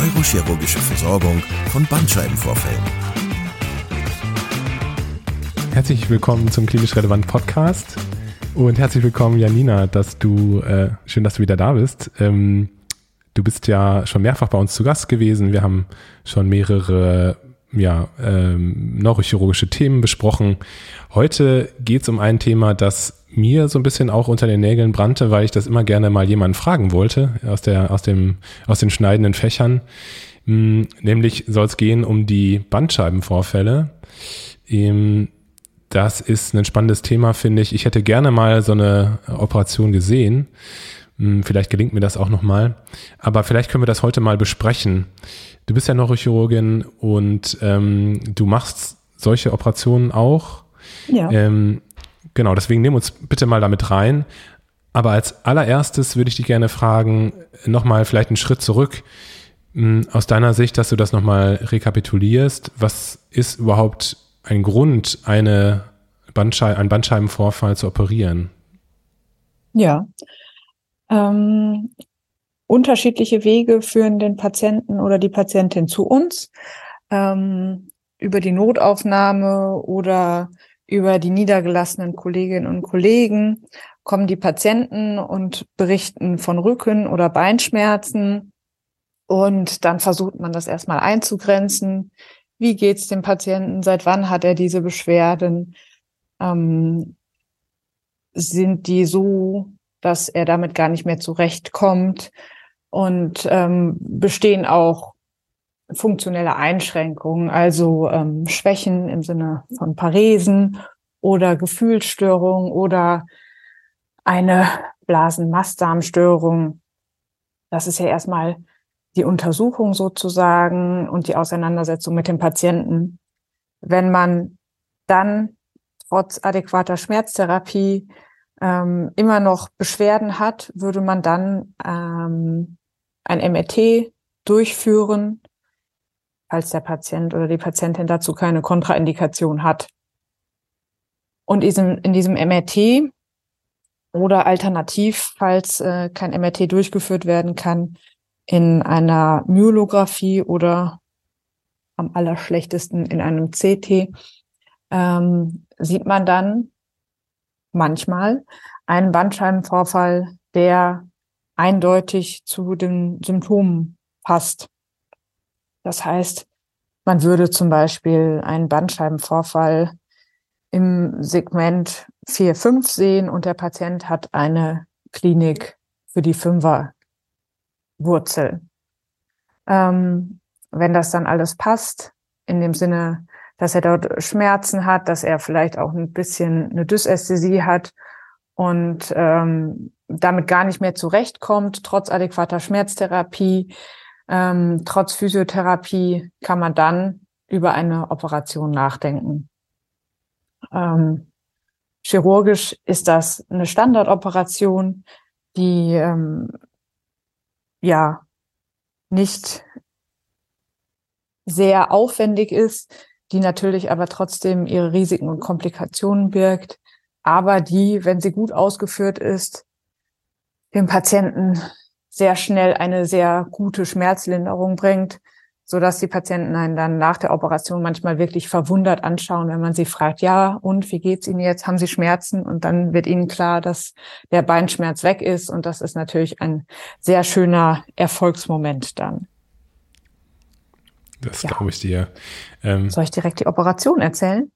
neurochirurgische Versorgung von Bandscheibenvorfällen. Herzlich willkommen zum Klinisch Relevant Podcast und herzlich willkommen Janina, dass du äh, schön, dass du wieder da bist. Ähm, du bist ja schon mehrfach bei uns zu Gast gewesen. Wir haben schon mehrere ja, ähm, neurochirurgische Themen besprochen. Heute geht es um ein Thema, das mir so ein bisschen auch unter den Nägeln brannte, weil ich das immer gerne mal jemanden fragen wollte aus, der, aus, dem, aus den schneidenden Fächern. Hm, nämlich soll es gehen um die Bandscheibenvorfälle. Ähm, das ist ein spannendes Thema, finde ich. Ich hätte gerne mal so eine Operation gesehen. Hm, vielleicht gelingt mir das auch nochmal. Aber vielleicht können wir das heute mal besprechen. Du bist ja Neurochirurgin und ähm, du machst solche Operationen auch. Ja. Ähm, genau, deswegen nehmen wir uns bitte mal damit rein. Aber als allererstes würde ich dich gerne fragen, nochmal vielleicht einen Schritt zurück. Hm, aus deiner Sicht, dass du das nochmal rekapitulierst. Was ist überhaupt ein Grund, eine Bandschei einen Bandscheibenvorfall zu operieren? Ja. Ähm, unterschiedliche Wege führen den Patienten oder die Patientin zu uns. Ähm, über die Notaufnahme oder über die niedergelassenen Kolleginnen und Kollegen kommen die Patienten und berichten von Rücken- oder Beinschmerzen. Und dann versucht man das erstmal einzugrenzen. Wie geht's dem Patienten? Seit wann hat er diese Beschwerden? Ähm, sind die so, dass er damit gar nicht mehr zurechtkommt? und ähm, bestehen auch funktionelle Einschränkungen, also ähm, Schwächen im Sinne von Paresen oder Gefühlsstörungen oder eine Blasenmastdarmstörung. Das ist ja erstmal die Untersuchung sozusagen und die Auseinandersetzung mit dem Patienten. Wenn man dann trotz adäquater Schmerztherapie ähm, immer noch Beschwerden hat, würde man dann ähm, ein MRT durchführen, falls der Patient oder die Patientin dazu keine Kontraindikation hat. Und in diesem MRT oder alternativ, falls äh, kein MRT durchgeführt werden kann, in einer Myolographie oder am allerschlechtesten in einem CT, ähm, sieht man dann manchmal einen Bandscheibenvorfall, der eindeutig zu den Symptomen passt. Das heißt, man würde zum Beispiel einen Bandscheibenvorfall im Segment 4, 5 sehen und der Patient hat eine Klinik für die Fünferwurzel. Ähm, wenn das dann alles passt, in dem Sinne, dass er dort Schmerzen hat, dass er vielleicht auch ein bisschen eine Dysästhesie hat und ähm, damit gar nicht mehr zurechtkommt, trotz adäquater Schmerztherapie, ähm, trotz Physiotherapie, kann man dann über eine Operation nachdenken. Ähm, chirurgisch ist das eine Standardoperation, die ähm, ja nicht sehr aufwendig ist, die natürlich aber trotzdem ihre Risiken und Komplikationen birgt, aber die, wenn sie gut ausgeführt ist, dem Patienten sehr schnell eine sehr gute Schmerzlinderung bringt, so dass die Patienten einen dann nach der Operation manchmal wirklich verwundert anschauen, wenn man sie fragt, ja, und wie geht's Ihnen jetzt? Haben Sie Schmerzen? Und dann wird Ihnen klar, dass der Beinschmerz weg ist. Und das ist natürlich ein sehr schöner Erfolgsmoment dann. Das ja. glaube ich dir. Ähm, Soll ich direkt die Operation erzählen?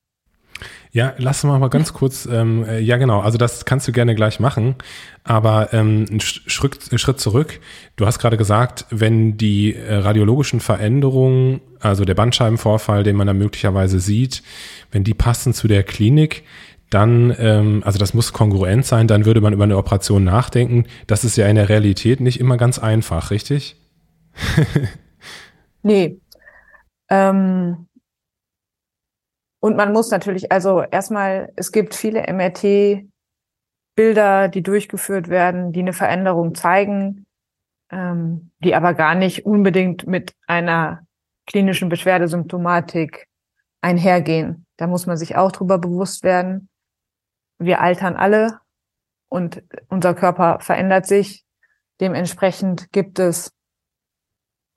Ja, lass mal mal ganz kurz, ähm, äh, ja genau, also das kannst du gerne gleich machen, aber ähm, ein Schritt, Schritt zurück. Du hast gerade gesagt, wenn die äh, radiologischen Veränderungen, also der Bandscheibenvorfall, den man da möglicherweise sieht, wenn die passen zu der Klinik, dann, ähm, also das muss kongruent sein, dann würde man über eine Operation nachdenken. Das ist ja in der Realität nicht immer ganz einfach, richtig? Nee. Ähm, und man muss natürlich, also erstmal, es gibt viele MRT-Bilder, die durchgeführt werden, die eine Veränderung zeigen, ähm, die aber gar nicht unbedingt mit einer klinischen Beschwerdesymptomatik einhergehen. Da muss man sich auch drüber bewusst werden. Wir altern alle und unser Körper verändert sich. Dementsprechend gibt es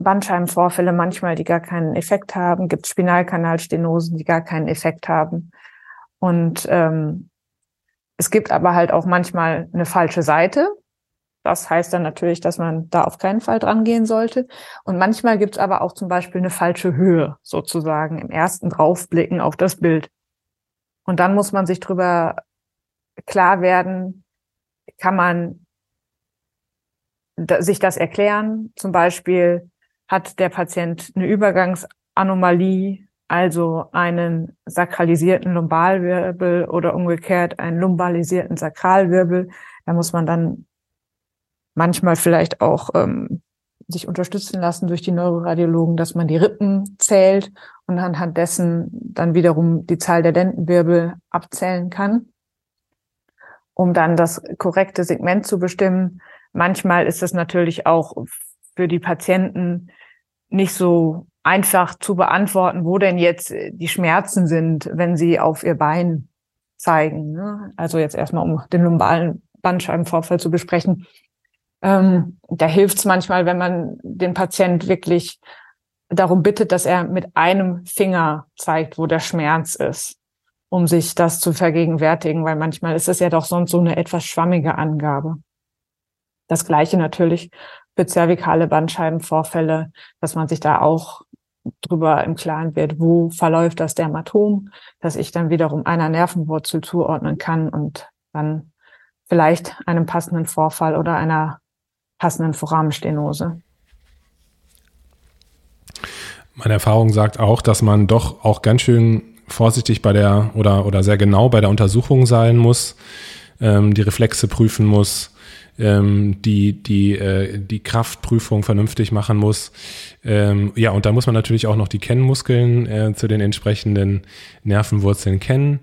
Bandscheibenvorfälle manchmal, die gar keinen Effekt haben, gibt Spinalkanalstenosen, die gar keinen Effekt haben. Und ähm, es gibt aber halt auch manchmal eine falsche Seite. Das heißt dann natürlich, dass man da auf keinen Fall dran gehen sollte. Und manchmal gibt es aber auch zum Beispiel eine falsche Höhe sozusagen im ersten Draufblicken auf das Bild. Und dann muss man sich drüber klar werden, kann man sich das erklären. Zum Beispiel hat der Patient eine Übergangsanomalie, also einen sakralisierten Lumbalwirbel oder umgekehrt einen lumbalisierten Sakralwirbel. Da muss man dann manchmal vielleicht auch ähm, sich unterstützen lassen durch die Neuroradiologen, dass man die Rippen zählt und anhand dessen dann wiederum die Zahl der Lendenwirbel abzählen kann, um dann das korrekte Segment zu bestimmen. Manchmal ist es natürlich auch für die Patienten nicht so einfach zu beantworten, wo denn jetzt die Schmerzen sind, wenn sie auf ihr Bein zeigen. Ne? Also jetzt erstmal, um den lumbalen Bandscheibenvorfall zu besprechen. Ähm, da hilft es manchmal, wenn man den Patient wirklich darum bittet, dass er mit einem Finger zeigt, wo der Schmerz ist, um sich das zu vergegenwärtigen, weil manchmal ist es ja doch sonst so eine etwas schwammige Angabe. Das gleiche natürlich für zervikale Bandscheibenvorfälle, dass man sich da auch drüber im Klaren wird, wo verläuft das Dermatom, dass ich dann wiederum einer Nervenwurzel zuordnen kann und dann vielleicht einem passenden Vorfall oder einer passenden Foramenstenose. Meine Erfahrung sagt auch, dass man doch auch ganz schön vorsichtig bei der oder, oder sehr genau bei der Untersuchung sein muss, ähm, die Reflexe prüfen muss, ähm, die, die, äh, die Kraftprüfung vernünftig machen muss. Ähm, ja, und da muss man natürlich auch noch die Kennmuskeln äh, zu den entsprechenden Nervenwurzeln kennen.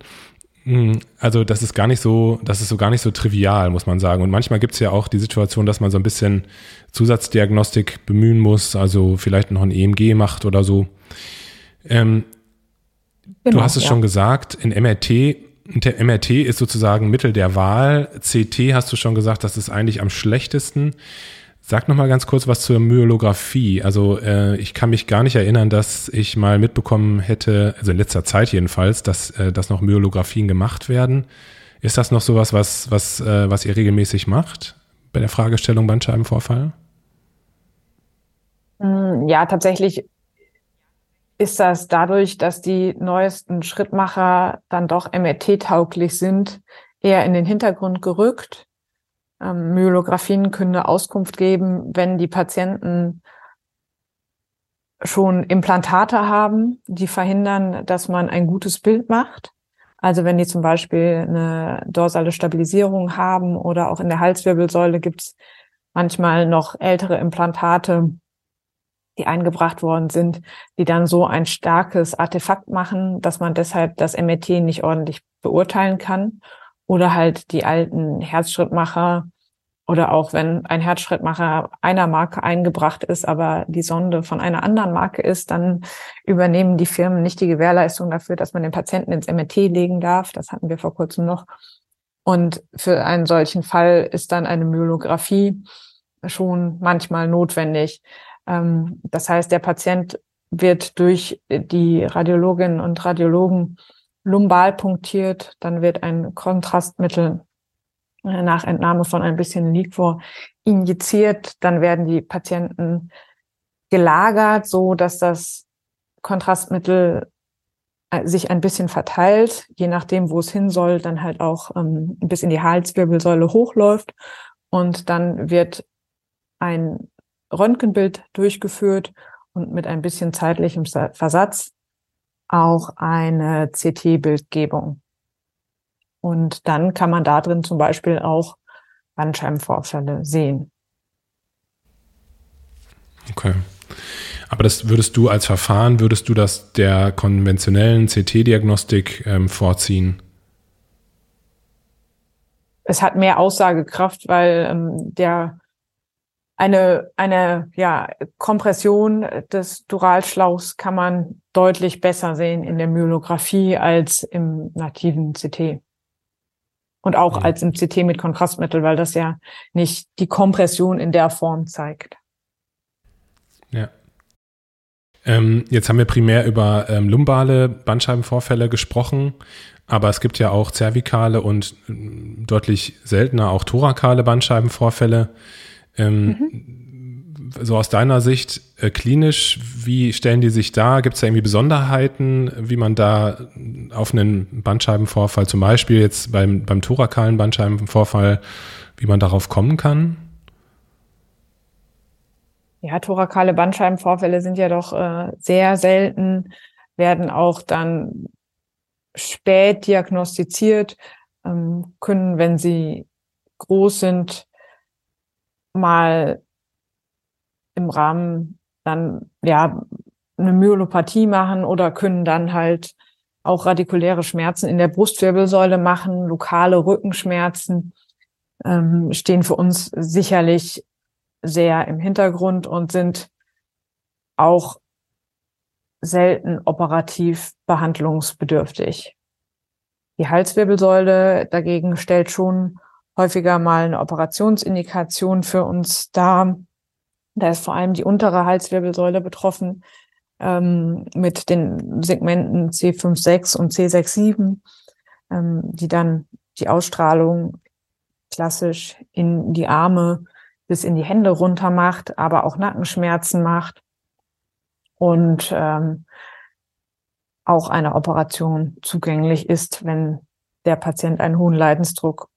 Hm, also das ist gar nicht so, das ist so gar nicht so trivial, muss man sagen. Und manchmal gibt es ja auch die Situation, dass man so ein bisschen Zusatzdiagnostik bemühen muss, also vielleicht noch ein EMG macht oder so. Ähm, genau, du hast es ja. schon gesagt, in MRT, der MRT ist sozusagen Mittel der Wahl. CT hast du schon gesagt, das ist eigentlich am schlechtesten. Sag noch mal ganz kurz was zur Myolographie. Also äh, ich kann mich gar nicht erinnern, dass ich mal mitbekommen hätte, also in letzter Zeit jedenfalls, dass, äh, dass noch Myolographien gemacht werden. Ist das noch sowas, was, was, äh, was ihr regelmäßig macht bei der Fragestellung Bandscheibenvorfall? Mm, ja, tatsächlich ist das dadurch, dass die neuesten Schrittmacher dann doch MRT-tauglich sind, eher in den Hintergrund gerückt. Ähm, Myolographien können eine Auskunft geben, wenn die Patienten schon Implantate haben, die verhindern, dass man ein gutes Bild macht. Also wenn die zum Beispiel eine dorsale Stabilisierung haben oder auch in der Halswirbelsäule gibt es manchmal noch ältere Implantate, die eingebracht worden sind, die dann so ein starkes Artefakt machen, dass man deshalb das MRT nicht ordentlich beurteilen kann oder halt die alten Herzschrittmacher oder auch wenn ein Herzschrittmacher einer Marke eingebracht ist, aber die Sonde von einer anderen Marke ist, dann übernehmen die Firmen nicht die Gewährleistung dafür, dass man den Patienten ins MRT legen darf. Das hatten wir vor kurzem noch. Und für einen solchen Fall ist dann eine Myolographie schon manchmal notwendig. Ähm, das heißt, der Patient wird durch die Radiologinnen und Radiologen lumbal punktiert, dann wird ein Kontrastmittel äh, nach Entnahme von ein bisschen Liquor injiziert, dann werden die Patienten gelagert, so dass das Kontrastmittel äh, sich ein bisschen verteilt, je nachdem, wo es hin soll, dann halt auch ähm, bis in die Halswirbelsäule hochläuft. Und dann wird ein Röntgenbild durchgeführt und mit ein bisschen zeitlichem Versatz auch eine CT-Bildgebung. Und dann kann man da drin zum Beispiel auch Bandscheibenvorfälle sehen. Okay. Aber das würdest du als Verfahren, würdest du das der konventionellen CT-Diagnostik ähm, vorziehen? Es hat mehr Aussagekraft, weil ähm, der eine, eine ja, Kompression des Duralschlauchs kann man deutlich besser sehen in der Myelographie als im nativen CT. Und auch ja. als im CT mit Kontrastmittel, weil das ja nicht die Kompression in der Form zeigt. Ja. Ähm, jetzt haben wir primär über ähm, lumbale Bandscheibenvorfälle gesprochen, aber es gibt ja auch zervikale und äh, deutlich seltener auch thorakale Bandscheibenvorfälle. Ähm, mhm. So aus deiner Sicht äh, klinisch, wie stellen die sich da? Gibt es da irgendwie Besonderheiten, wie man da auf einen Bandscheibenvorfall, zum Beispiel jetzt beim, beim thorakalen Bandscheibenvorfall, wie man darauf kommen kann? Ja, thorakale Bandscheibenvorfälle sind ja doch äh, sehr selten, werden auch dann spät diagnostiziert, ähm, können, wenn sie groß sind, mal im Rahmen dann ja eine Myelopathie machen oder können dann halt auch radikuläre Schmerzen in der Brustwirbelsäule machen, lokale Rückenschmerzen ähm, stehen für uns sicherlich sehr im Hintergrund und sind auch selten operativ behandlungsbedürftig. Die Halswirbelsäule dagegen stellt schon häufiger mal eine Operationsindikation für uns dar. Da ist vor allem die untere Halswirbelsäule betroffen ähm, mit den Segmenten C56 und C67, ähm, die dann die Ausstrahlung klassisch in die Arme bis in die Hände runter macht, aber auch Nackenschmerzen macht und ähm, auch eine Operation zugänglich ist, wenn der Patient einen hohen Leidensdruck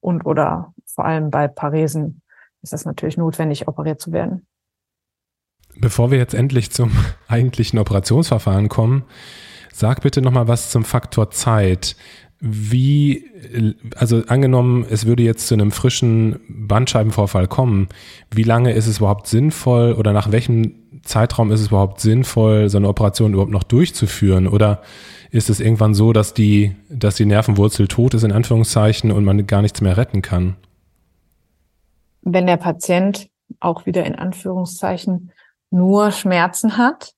und oder vor allem bei Paresen ist es natürlich notwendig, operiert zu werden. Bevor wir jetzt endlich zum eigentlichen Operationsverfahren kommen, sag bitte nochmal was zum Faktor Zeit. Wie, also angenommen, es würde jetzt zu einem frischen Bandscheibenvorfall kommen, wie lange ist es überhaupt sinnvoll oder nach welchem Zeitraum ist es überhaupt sinnvoll, so eine Operation überhaupt noch durchzuführen? Oder ist es irgendwann so, dass die, dass die Nervenwurzel tot ist, in Anführungszeichen, und man gar nichts mehr retten kann? Wenn der Patient auch wieder in Anführungszeichen nur Schmerzen hat,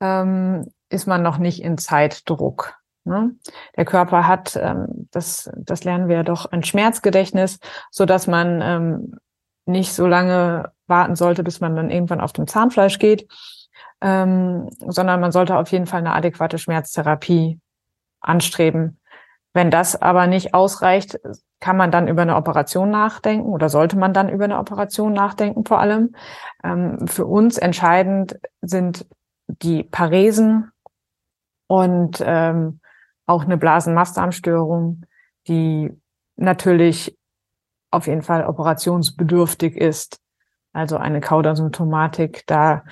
ähm, ist man noch nicht in Zeitdruck. Ne? Der Körper hat, ähm, das, das lernen wir doch, ein Schmerzgedächtnis, so dass man ähm, nicht so lange warten sollte, bis man dann irgendwann auf dem Zahnfleisch geht, ähm, sondern man sollte auf jeden Fall eine adäquate Schmerztherapie anstreben. Wenn das aber nicht ausreicht, kann man dann über eine Operation nachdenken oder sollte man dann über eine Operation nachdenken vor allem. Ähm, für uns entscheidend sind die Paresen und ähm, auch eine Blasenmastdarmstörung, die natürlich auf jeden Fall operationsbedürftig ist. Also eine Kaudersymptomatik, da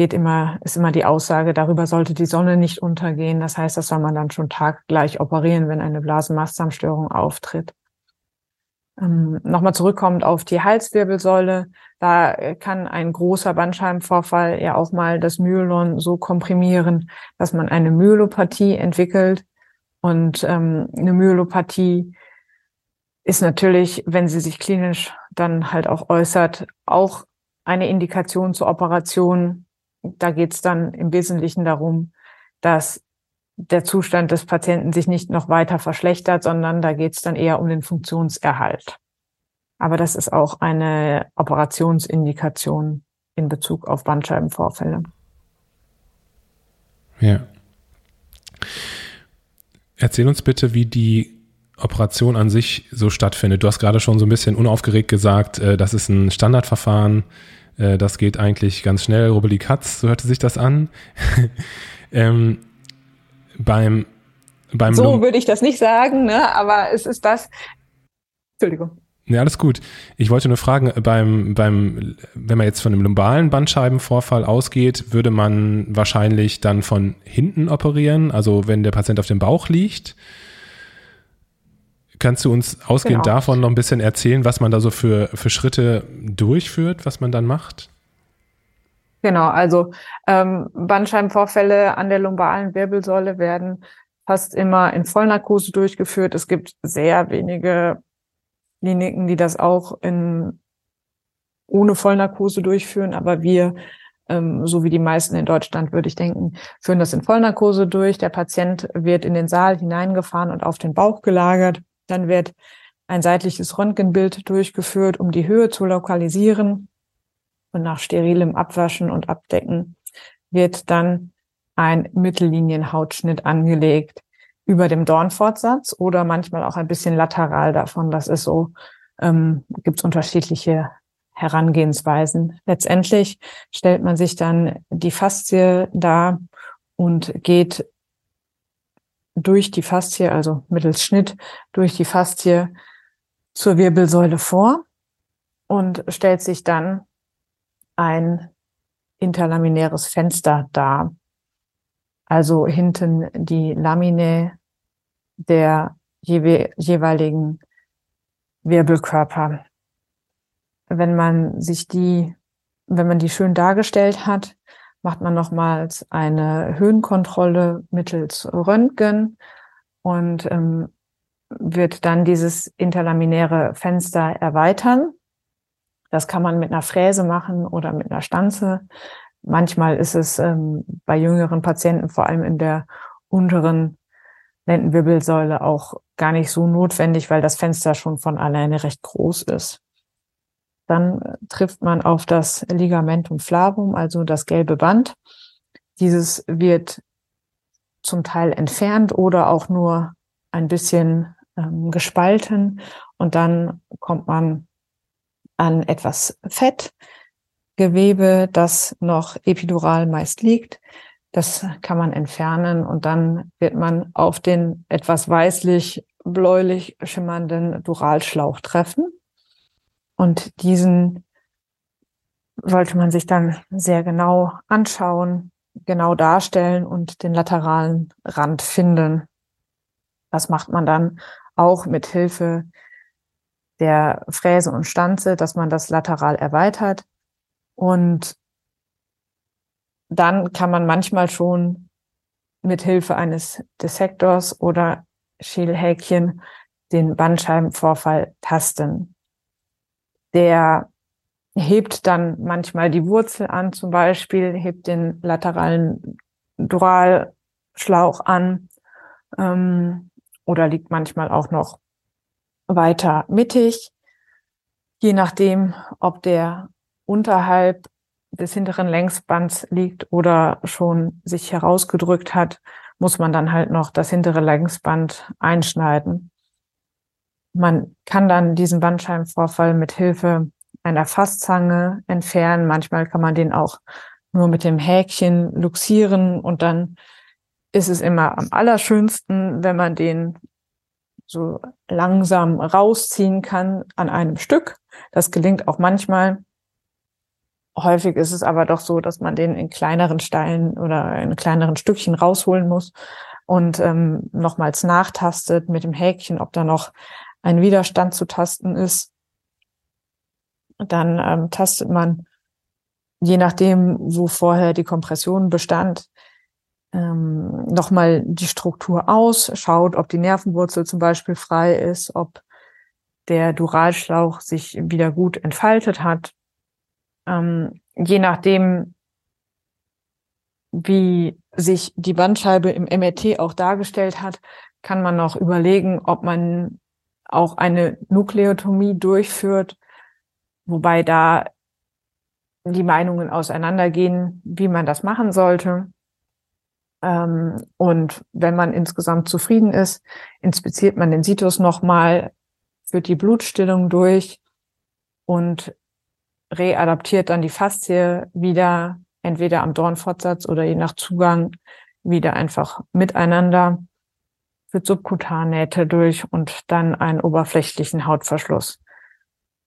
geht immer, ist immer die Aussage, darüber sollte die Sonne nicht untergehen. Das heißt, das soll man dann schon taggleich operieren, wenn eine Blasenmastdarmstörung auftritt. Ähm, Nochmal zurückkommend auf die Halswirbelsäule, da kann ein großer Bandscheibenvorfall ja auch mal das Myelon so komprimieren, dass man eine Myelopathie entwickelt. Und ähm, eine Myelopathie ist natürlich, wenn sie sich klinisch dann halt auch äußert, auch eine Indikation zur Operation. Da geht es dann im Wesentlichen darum, dass der Zustand des Patienten sich nicht noch weiter verschlechtert, sondern da geht es dann eher um den Funktionserhalt. Aber das ist auch eine Operationsindikation in Bezug auf Bandscheibenvorfälle. Ja. Erzähl uns bitte, wie die Operation an sich so stattfindet. Du hast gerade schon so ein bisschen unaufgeregt gesagt, äh, das ist ein Standardverfahren, äh, das geht eigentlich ganz schnell, rubbeli Katz, so hörte sich das an. ähm, beim, beim so würde ich das nicht sagen, ne? aber es ist das. Entschuldigung. Ja, alles gut. Ich wollte nur fragen, beim, beim, wenn man jetzt von einem lumbalen Bandscheibenvorfall ausgeht, würde man wahrscheinlich dann von hinten operieren, also wenn der Patient auf dem Bauch liegt. Kannst du uns ausgehend genau. davon noch ein bisschen erzählen, was man da so für, für Schritte durchführt, was man dann macht? Genau, also ähm, Bandscheibenvorfälle an der lumbalen Wirbelsäule werden fast immer in Vollnarkose durchgeführt. Es gibt sehr wenige Kliniken, die das auch in, ohne Vollnarkose durchführen, aber wir, ähm, so wie die meisten in Deutschland, würde ich denken, führen das in Vollnarkose durch. Der Patient wird in den Saal hineingefahren und auf den Bauch gelagert. Dann wird ein seitliches Röntgenbild durchgeführt, um die Höhe zu lokalisieren. Und nach sterilem Abwaschen und Abdecken wird dann ein Mittellinienhautschnitt angelegt über dem Dornfortsatz oder manchmal auch ein bisschen lateral davon. Das ist so, ähm, gibt es unterschiedliche Herangehensweisen. Letztendlich stellt man sich dann die Faszie dar und geht durch die Faszie, also mittels Schnitt durch die Faszie zur Wirbelsäule vor und stellt sich dann ein interlaminäres Fenster dar. Also hinten die Lamine der jeweiligen Wirbelkörper. Wenn man sich die, wenn man die schön dargestellt hat, macht man nochmals eine Höhenkontrolle mittels Röntgen und ähm, wird dann dieses interlaminäre Fenster erweitern. Das kann man mit einer Fräse machen oder mit einer Stanze. Manchmal ist es ähm, bei jüngeren Patienten, vor allem in der unteren Lendenwirbelsäule, auch gar nicht so notwendig, weil das Fenster schon von alleine recht groß ist. Dann trifft man auf das Ligamentum flavum, also das gelbe Band. Dieses wird zum Teil entfernt oder auch nur ein bisschen ähm, gespalten und dann kommt man an etwas Fettgewebe, das noch epidural meist liegt. Das kann man entfernen und dann wird man auf den etwas weißlich bläulich schimmernden Duralschlauch treffen. Und diesen sollte man sich dann sehr genau anschauen, genau darstellen und den lateralen Rand finden. Das macht man dann auch mit Hilfe der Fräse und Stanze, dass man das lateral erweitert. Und dann kann man manchmal schon mit Hilfe eines Dissektors oder Schälhäkchen den Bandscheibenvorfall tasten. Der hebt dann manchmal die Wurzel an, zum Beispiel, hebt den lateralen Duralschlauch an ähm, oder liegt manchmal auch noch weiter mittig, je nachdem, ob der unterhalb des hinteren Längsbands liegt oder schon sich herausgedrückt hat, muss man dann halt noch das hintere Längsband einschneiden. Man kann dann diesen Bandscheibenvorfall mit Hilfe einer Fasszange entfernen. Manchmal kann man den auch nur mit dem Häkchen luxieren und dann ist es immer am allerschönsten, wenn man den so langsam rausziehen kann an einem Stück. Das gelingt auch manchmal. Häufig ist es aber doch so, dass man den in kleineren Steinen oder in kleineren Stückchen rausholen muss und ähm, nochmals nachtastet mit dem Häkchen, ob da noch ein Widerstand zu tasten ist. Dann ähm, tastet man, je nachdem, wo vorher die Kompression bestand, ähm, nochmal die Struktur aus, schaut, ob die Nervenwurzel zum Beispiel frei ist, ob der Duralschlauch sich wieder gut entfaltet hat. Ähm, je nachdem, wie sich die Bandscheibe im MRT auch dargestellt hat, kann man noch überlegen, ob man auch eine Nukleotomie durchführt, wobei da die Meinungen auseinandergehen, wie man das machen sollte. Ähm, und wenn man insgesamt zufrieden ist, inspiziert man den Situs nochmal, führt die Blutstillung durch und readaptiert dann die Faszie wieder, entweder am Dornfortsatz oder je nach Zugang wieder einfach miteinander, führt Subkutannähte durch und dann einen oberflächlichen Hautverschluss.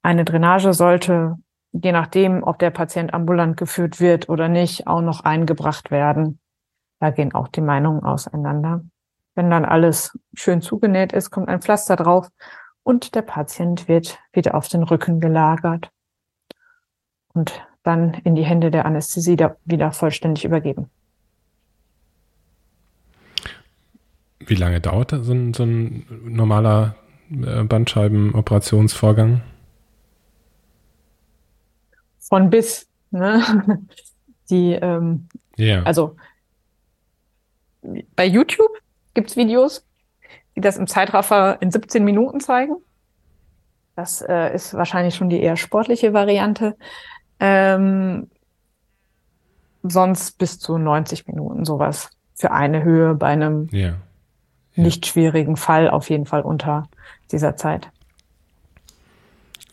Eine Drainage sollte, je nachdem, ob der Patient ambulant geführt wird oder nicht, auch noch eingebracht werden. Da gehen auch die Meinungen auseinander. Wenn dann alles schön zugenäht ist, kommt ein Pflaster drauf und der Patient wird wieder auf den Rücken gelagert. Und dann in die Hände der Anästhesie wieder vollständig übergeben. Wie lange dauert so ein, so ein normaler äh, Bandscheibenoperationsvorgang? Von bis. Ne? Die, ähm, yeah. also bei YouTube gibt's Videos, die das im Zeitraffer in 17 Minuten zeigen. Das äh, ist wahrscheinlich schon die eher sportliche Variante. Ähm, sonst bis zu 90 Minuten sowas für eine Höhe bei einem yeah. Ja. nicht schwierigen Fall auf jeden Fall unter dieser Zeit.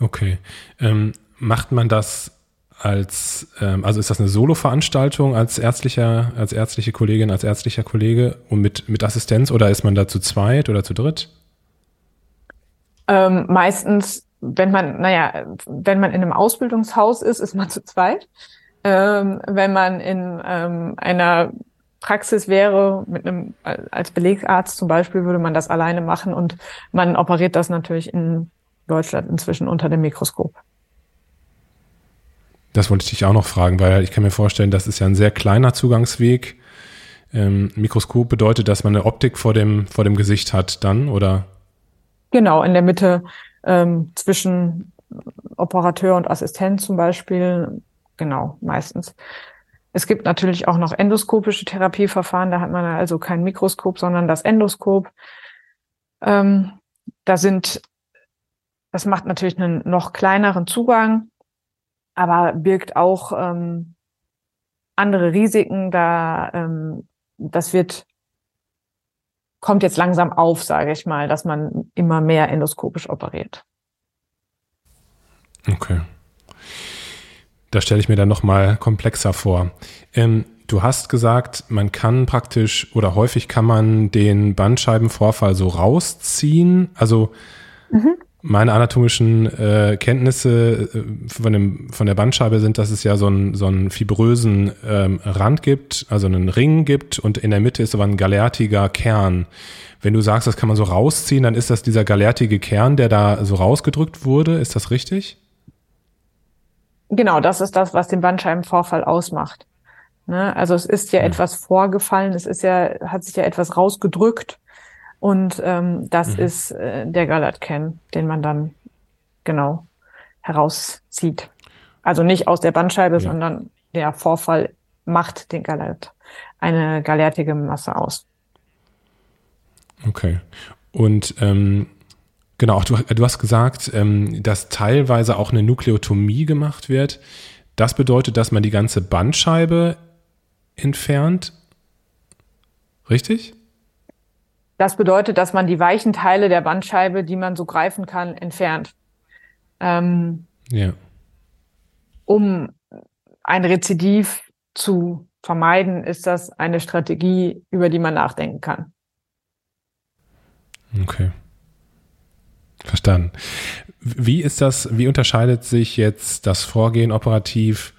Okay. Ähm, macht man das als, ähm, also ist das eine Solo-Veranstaltung als ärztlicher, als ärztliche Kollegin, als ärztlicher Kollege und mit, mit Assistenz oder ist man da zu zweit oder zu dritt? Ähm, meistens, wenn man, naja, wenn man in einem Ausbildungshaus ist, ist man zu zweit. Ähm, wenn man in ähm, einer Praxis wäre, mit einem, als Belegarzt zum Beispiel, würde man das alleine machen und man operiert das natürlich in Deutschland inzwischen unter dem Mikroskop. Das wollte ich dich auch noch fragen, weil ich kann mir vorstellen, das ist ja ein sehr kleiner Zugangsweg. Ähm, Mikroskop bedeutet, dass man eine Optik vor dem, vor dem Gesicht hat dann, oder? Genau, in der Mitte ähm, zwischen Operateur und Assistent zum Beispiel. Genau, meistens. Es gibt natürlich auch noch endoskopische Therapieverfahren, da hat man also kein Mikroskop, sondern das Endoskop. Ähm, da sind, das macht natürlich einen noch kleineren Zugang, aber birgt auch ähm, andere Risiken. Da ähm, das wird kommt jetzt langsam auf, sage ich mal, dass man immer mehr endoskopisch operiert. Okay. Da stelle ich mir dann nochmal komplexer vor. Ähm, du hast gesagt, man kann praktisch oder häufig kann man den Bandscheibenvorfall so rausziehen. Also mhm. meine anatomischen äh, Kenntnisse äh, von, dem, von der Bandscheibe sind, dass es ja so einen, so einen fibrösen ähm, Rand gibt, also einen Ring gibt und in der Mitte ist aber ein galertiger Kern. Wenn du sagst, das kann man so rausziehen, dann ist das dieser galertige Kern, der da so rausgedrückt wurde. Ist das richtig? Genau, das ist das, was den Bandscheibenvorfall ausmacht. Ne? Also es ist ja, ja, etwas vorgefallen, es ist ja, hat sich ja etwas rausgedrückt und ähm, das mhm. ist äh, der Galatcan, den man dann genau herauszieht. Also nicht aus der Bandscheibe, ja. sondern der Vorfall macht den Galat, eine galertige Masse aus. Okay. Und ähm, Genau, du, du hast gesagt, ähm, dass teilweise auch eine Nukleotomie gemacht wird. Das bedeutet, dass man die ganze Bandscheibe entfernt. Richtig? Das bedeutet, dass man die weichen Teile der Bandscheibe, die man so greifen kann, entfernt. Ähm, ja. Um ein Rezidiv zu vermeiden, ist das eine Strategie, über die man nachdenken kann. Okay. Verstanden. Wie ist das, wie unterscheidet sich jetzt das Vorgehen operativ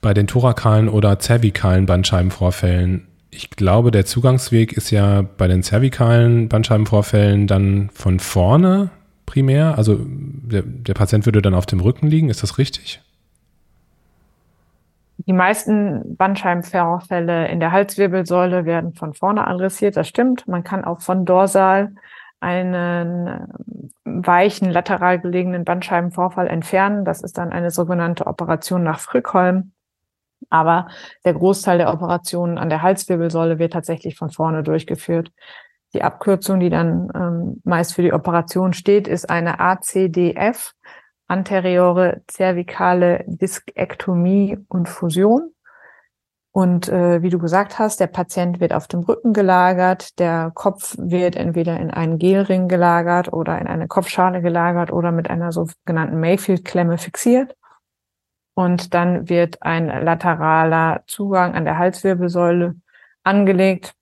bei den thorakalen oder zervikalen Bandscheibenvorfällen? Ich glaube, der Zugangsweg ist ja bei den zervikalen Bandscheibenvorfällen dann von vorne primär. Also der, der Patient würde dann auf dem Rücken liegen. Ist das richtig? Die meisten Bandscheibenvorfälle in der Halswirbelsäule werden von vorne adressiert. Das stimmt. Man kann auch von dorsal einen äh, weichen, lateral gelegenen Bandscheibenvorfall entfernen. Das ist dann eine sogenannte Operation nach Frückholm. Aber der Großteil der Operationen an der Halswirbelsäule wird tatsächlich von vorne durchgeführt. Die Abkürzung, die dann ähm, meist für die Operation steht, ist eine ACDF, anteriore zervikale Diskektomie und Fusion. Und äh, wie du gesagt hast, der Patient wird auf dem Rücken gelagert, der Kopf wird entweder in einen Gelring gelagert oder in eine Kopfschale gelagert oder mit einer sogenannten Mayfield-Klemme fixiert. Und dann wird ein lateraler Zugang an der Halswirbelsäule angelegt.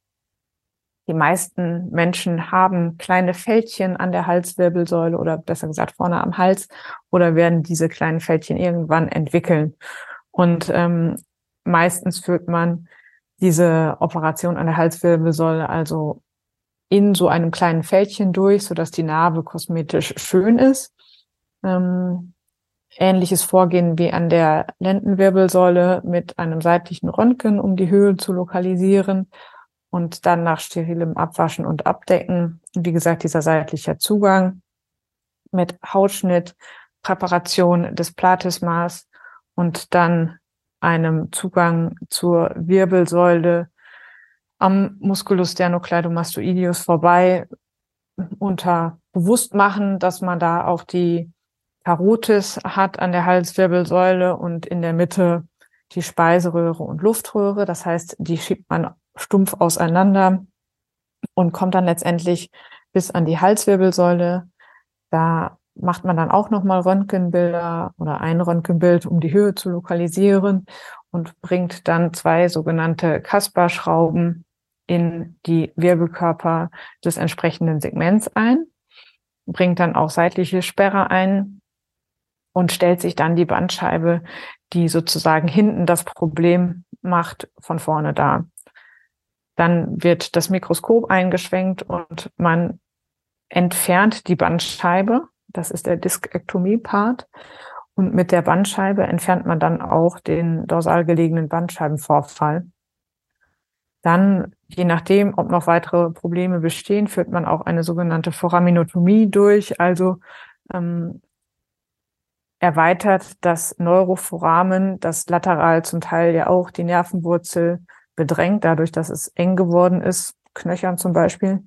Die meisten Menschen haben kleine Fältchen an der Halswirbelsäule oder besser gesagt vorne am Hals oder werden diese kleinen Fältchen irgendwann entwickeln. Und ähm, meistens führt man diese Operation an der Halswirbelsäule also in so einem kleinen Fältchen durch, so dass die Narbe kosmetisch schön ist. Ähm, ähnliches Vorgehen wie an der Lendenwirbelsäule mit einem seitlichen Röntgen, um die Höhe zu lokalisieren und dann nach sterilem Abwaschen und Abdecken. Wie gesagt, dieser seitliche Zugang mit Hautschnitt, Präparation des Platysmas und dann einem Zugang zur Wirbelsäule am Musculus sternocleidomastoideus vorbei unter bewusst machen, dass man da auch die Karotis hat an der Halswirbelsäule und in der Mitte die Speiseröhre und Luftröhre. Das heißt, die schiebt man stumpf auseinander und kommt dann letztendlich bis an die Halswirbelsäule. Da macht man dann auch nochmal Röntgenbilder oder ein Röntgenbild, um die Höhe zu lokalisieren und bringt dann zwei sogenannte Kasper-Schrauben in die Wirbelkörper des entsprechenden Segments ein, bringt dann auch seitliche Sperre ein und stellt sich dann die Bandscheibe, die sozusagen hinten das Problem macht, von vorne dar. Dann wird das Mikroskop eingeschwenkt und man entfernt die Bandscheibe das ist der Diskektomie-Part. Und mit der Bandscheibe entfernt man dann auch den dorsal gelegenen Bandscheibenvorfall. Dann, je nachdem, ob noch weitere Probleme bestehen, führt man auch eine sogenannte Foraminotomie durch, also ähm, erweitert das Neuroforamen, das lateral zum Teil ja auch die Nervenwurzel bedrängt, dadurch, dass es eng geworden ist, Knöchern zum Beispiel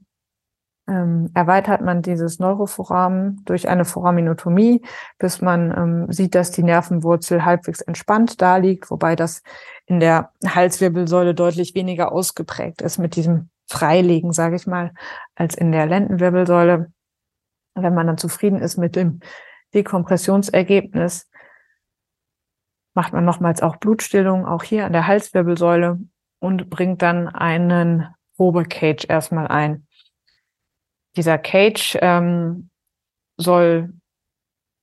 ähm, erweitert man dieses Neuroforamen durch eine Foraminotomie, bis man ähm, sieht, dass die Nervenwurzel halbwegs entspannt da liegt, wobei das in der Halswirbelsäule deutlich weniger ausgeprägt ist mit diesem Freilegen, sage ich mal, als in der Lendenwirbelsäule. Wenn man dann zufrieden ist mit dem Dekompressionsergebnis, macht man nochmals auch Blutstillung, auch hier an der Halswirbelsäule und bringt dann einen Probecage erstmal ein dieser Cage ähm, soll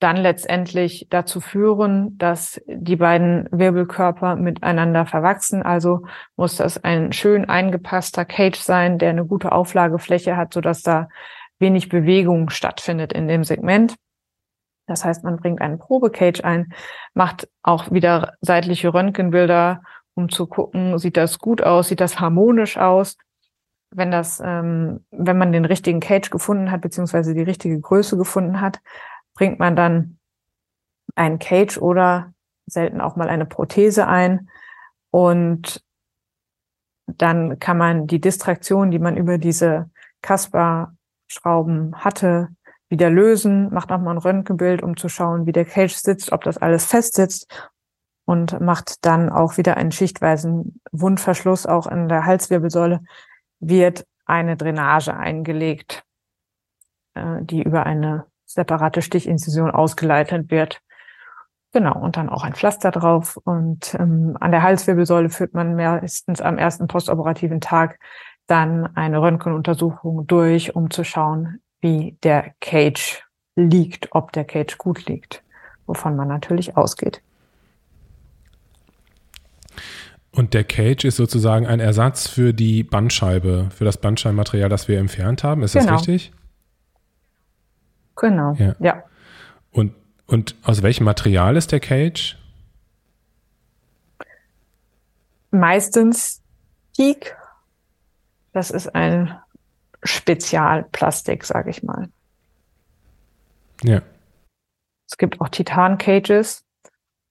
dann letztendlich dazu führen, dass die beiden Wirbelkörper miteinander verwachsen. Also muss das ein schön eingepasster Cage sein, der eine gute Auflagefläche hat, sodass da wenig Bewegung stattfindet in dem Segment. Das heißt, man bringt einen Probecage ein, macht auch wieder seitliche Röntgenbilder, um zu gucken, sieht das gut aus, sieht das harmonisch aus wenn das, ähm, wenn man den richtigen Cage gefunden hat, beziehungsweise die richtige Größe gefunden hat, bringt man dann einen Cage oder selten auch mal eine Prothese ein. Und dann kann man die Distraktion, die man über diese Kasper-Schrauben hatte, wieder lösen, macht nochmal ein Röntgenbild, um zu schauen, wie der Cage sitzt, ob das alles fest sitzt und macht dann auch wieder einen schichtweisen Wundverschluss auch in der Halswirbelsäule, wird eine Drainage eingelegt, äh, die über eine separate Stichinzision ausgeleitet wird. Genau, und dann auch ein Pflaster drauf. Und ähm, an der Halswirbelsäule führt man meistens am ersten postoperativen Tag dann eine Röntgenuntersuchung durch, um zu schauen, wie der Cage liegt, ob der Cage gut liegt, wovon man natürlich ausgeht. Und der Cage ist sozusagen ein Ersatz für die Bandscheibe, für das Bandscheibenmaterial, das wir entfernt haben. Ist genau. das richtig? Genau. Ja. ja. Und, und aus welchem Material ist der Cage? Meistens Teak. Das ist ein Spezialplastik, sage ich mal. Ja. Es gibt auch Titan-Cages.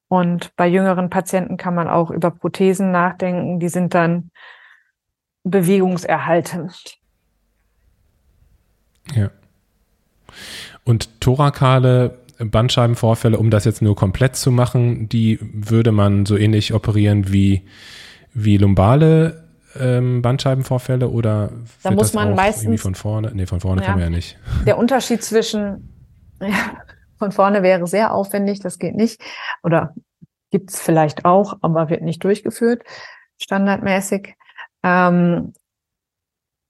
Und bei jüngeren Patienten kann man auch über Prothesen nachdenken. Die sind dann bewegungserhaltend. Ja. Und thorakale Bandscheibenvorfälle, um das jetzt nur komplett zu machen, die würde man so ähnlich operieren wie, wie lumbale ähm, Bandscheibenvorfälle oder da muss man meistens von vorne? Nee, von vorne ja, kann man ja nicht. Der Unterschied zwischen ja, von vorne wäre sehr aufwendig, das geht nicht. Oder gibt's vielleicht auch, aber wird nicht durchgeführt, standardmäßig. Ähm,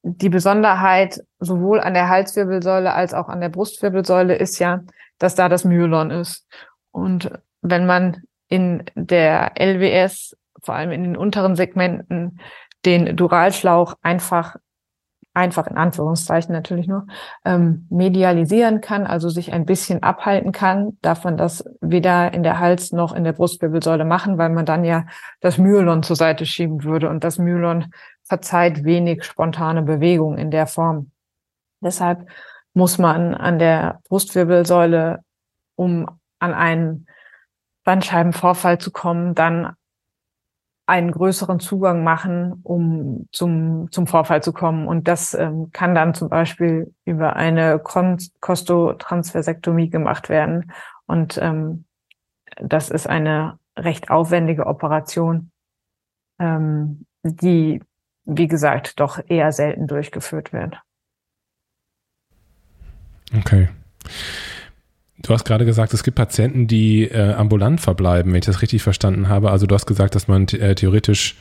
die Besonderheit sowohl an der Halswirbelsäule als auch an der Brustwirbelsäule ist ja, dass da das Myelon ist. Und wenn man in der LWS, vor allem in den unteren Segmenten, den Duralschlauch einfach einfach in Anführungszeichen natürlich nur, ähm, medialisieren kann, also sich ein bisschen abhalten kann, darf man das weder in der Hals- noch in der Brustwirbelsäule machen, weil man dann ja das Myelon zur Seite schieben würde und das Myelon verzeiht wenig spontane Bewegung in der Form. Deshalb muss man an der Brustwirbelsäule, um an einen Bandscheibenvorfall zu kommen, dann einen größeren Zugang machen, um zum, zum Vorfall zu kommen. Und das ähm, kann dann zum Beispiel über eine Kostotransversektomie gemacht werden. Und ähm, das ist eine recht aufwendige Operation, ähm, die, wie gesagt, doch eher selten durchgeführt wird. Okay. Du hast gerade gesagt, es gibt Patienten, die äh, ambulant verbleiben, wenn ich das richtig verstanden habe. Also du hast gesagt, dass man äh, theoretisch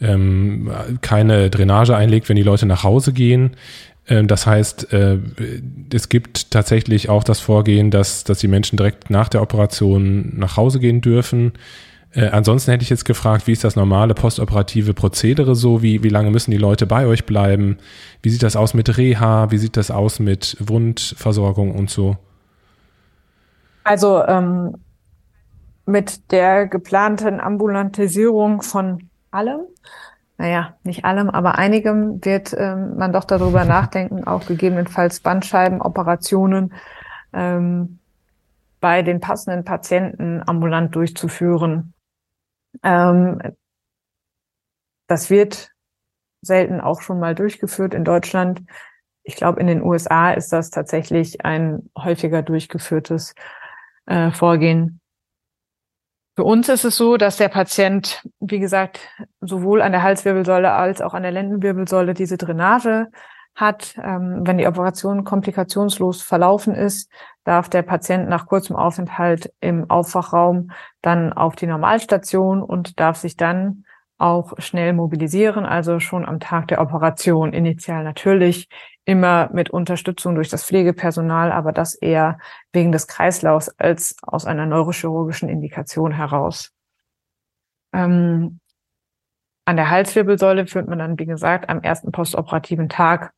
ähm, keine Drainage einlegt, wenn die Leute nach Hause gehen. Ähm, das heißt, äh, es gibt tatsächlich auch das Vorgehen, dass, dass die Menschen direkt nach der Operation nach Hause gehen dürfen. Äh, ansonsten hätte ich jetzt gefragt, wie ist das normale postoperative Prozedere so? Wie, wie lange müssen die Leute bei euch bleiben? Wie sieht das aus mit Reha? Wie sieht das aus mit Wundversorgung und so? Also ähm, mit der geplanten Ambulantisierung von allem, naja, nicht allem, aber einigem wird ähm, man doch darüber nachdenken, auch gegebenenfalls Bandscheibenoperationen ähm, bei den passenden Patienten ambulant durchzuführen. Ähm, das wird selten auch schon mal durchgeführt in Deutschland. Ich glaube, in den USA ist das tatsächlich ein häufiger durchgeführtes äh, vorgehen. Für uns ist es so, dass der Patient, wie gesagt, sowohl an der Halswirbelsäule als auch an der Lendenwirbelsäule diese Drainage hat. Ähm, wenn die Operation komplikationslos verlaufen ist, darf der Patient nach kurzem Aufenthalt im Aufwachraum dann auf die Normalstation und darf sich dann auch schnell mobilisieren, also schon am Tag der Operation. Initial natürlich immer mit Unterstützung durch das Pflegepersonal, aber das eher wegen des Kreislaufs als aus einer neurochirurgischen Indikation heraus. Ähm, an der Halswirbelsäule führt man dann, wie gesagt, am ersten postoperativen Tag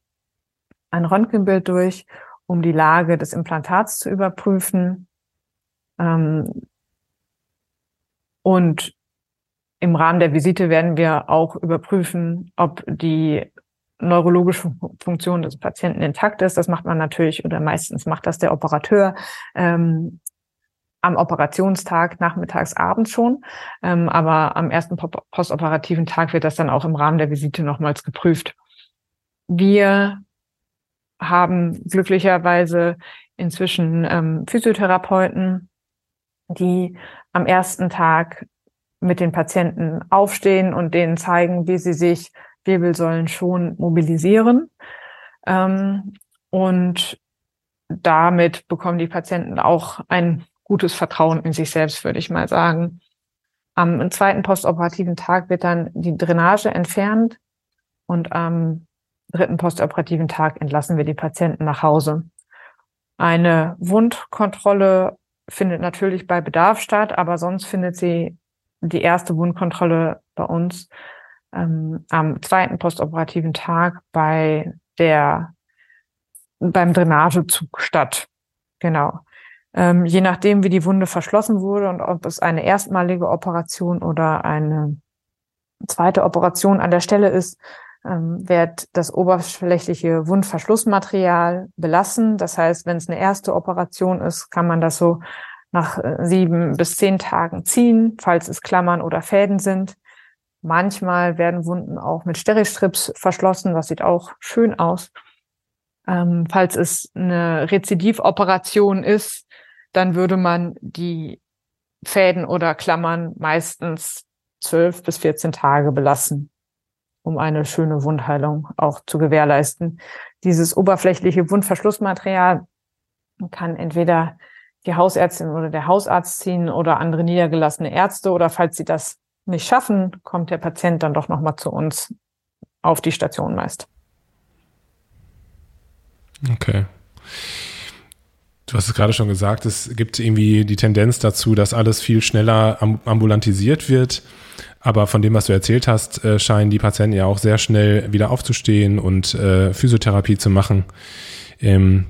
ein Röntgenbild durch, um die Lage des Implantats zu überprüfen. Ähm, und im Rahmen der Visite werden wir auch überprüfen, ob die neurologische Funktion des Patienten intakt ist. Das macht man natürlich oder meistens macht das der Operateur ähm, am Operationstag, nachmittags, abends schon. Ähm, aber am ersten postoperativen Tag wird das dann auch im Rahmen der Visite nochmals geprüft. Wir haben glücklicherweise inzwischen ähm, Physiotherapeuten, die am ersten Tag mit den Patienten aufstehen und denen zeigen, wie sie sich Wirbelsäulen schon mobilisieren. Ähm, und damit bekommen die Patienten auch ein gutes Vertrauen in sich selbst, würde ich mal sagen. Am zweiten postoperativen Tag wird dann die Drainage entfernt und am dritten postoperativen Tag entlassen wir die Patienten nach Hause. Eine Wundkontrolle findet natürlich bei Bedarf statt, aber sonst findet sie die erste Wundkontrolle bei uns ähm, am zweiten postoperativen Tag bei der beim Drainagezug statt. Genau. Ähm, je nachdem, wie die Wunde verschlossen wurde und ob es eine erstmalige Operation oder eine zweite Operation an der Stelle ist, ähm, wird das oberflächliche Wundverschlussmaterial belassen. Das heißt, wenn es eine erste Operation ist, kann man das so nach äh, sieben bis zehn Tagen ziehen, falls es Klammern oder Fäden sind. Manchmal werden Wunden auch mit Steristrips verschlossen. Das sieht auch schön aus. Ähm, falls es eine Rezidivoperation ist, dann würde man die Fäden oder Klammern meistens zwölf bis 14 Tage belassen, um eine schöne Wundheilung auch zu gewährleisten. Dieses oberflächliche Wundverschlussmaterial kann entweder die Hausärztin oder der Hausarzt ziehen oder andere niedergelassene Ärzte oder falls sie das nicht schaffen, kommt der Patient dann doch nochmal zu uns auf die Station meist. Okay. Du hast es gerade schon gesagt, es gibt irgendwie die Tendenz dazu, dass alles viel schneller ambulantisiert wird. Aber von dem, was du erzählt hast, äh, scheinen die Patienten ja auch sehr schnell wieder aufzustehen und äh, Physiotherapie zu machen. Ähm,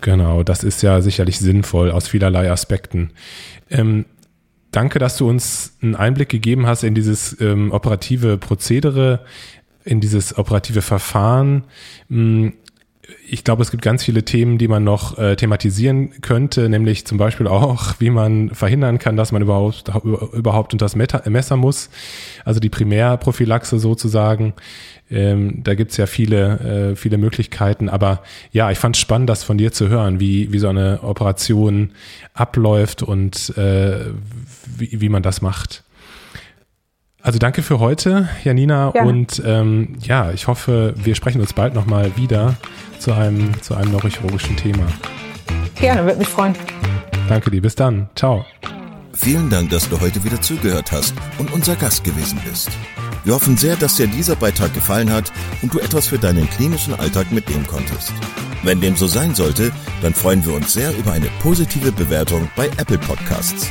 genau, das ist ja sicherlich sinnvoll aus vielerlei Aspekten. Ähm, danke, dass du uns einen Einblick gegeben hast in dieses ähm, operative Prozedere, in dieses operative Verfahren. Ich glaube, es gibt ganz viele Themen, die man noch äh, thematisieren könnte, nämlich zum Beispiel auch, wie man verhindern kann, dass man überhaupt, überhaupt unter das Messer muss, also die Primärprophylaxe sozusagen. Ähm, da gibt's ja viele, äh, viele Möglichkeiten, aber ja, ich fand es spannend, das von dir zu hören, wie, wie so eine Operation abläuft und äh, wie, wie man das macht. Also danke für heute, Janina. Ja. Und ähm, ja, ich hoffe, wir sprechen uns bald nochmal wieder zu einem, zu einem neurochirurgischen Thema. Gerne, würde mich freuen. Danke dir. Bis dann. Ciao. Vielen Dank, dass du heute wieder zugehört hast und unser Gast gewesen bist. Wir hoffen sehr, dass dir dieser Beitrag gefallen hat und du etwas für deinen klinischen Alltag mitnehmen konntest. Wenn dem so sein sollte, dann freuen wir uns sehr über eine positive Bewertung bei Apple Podcasts.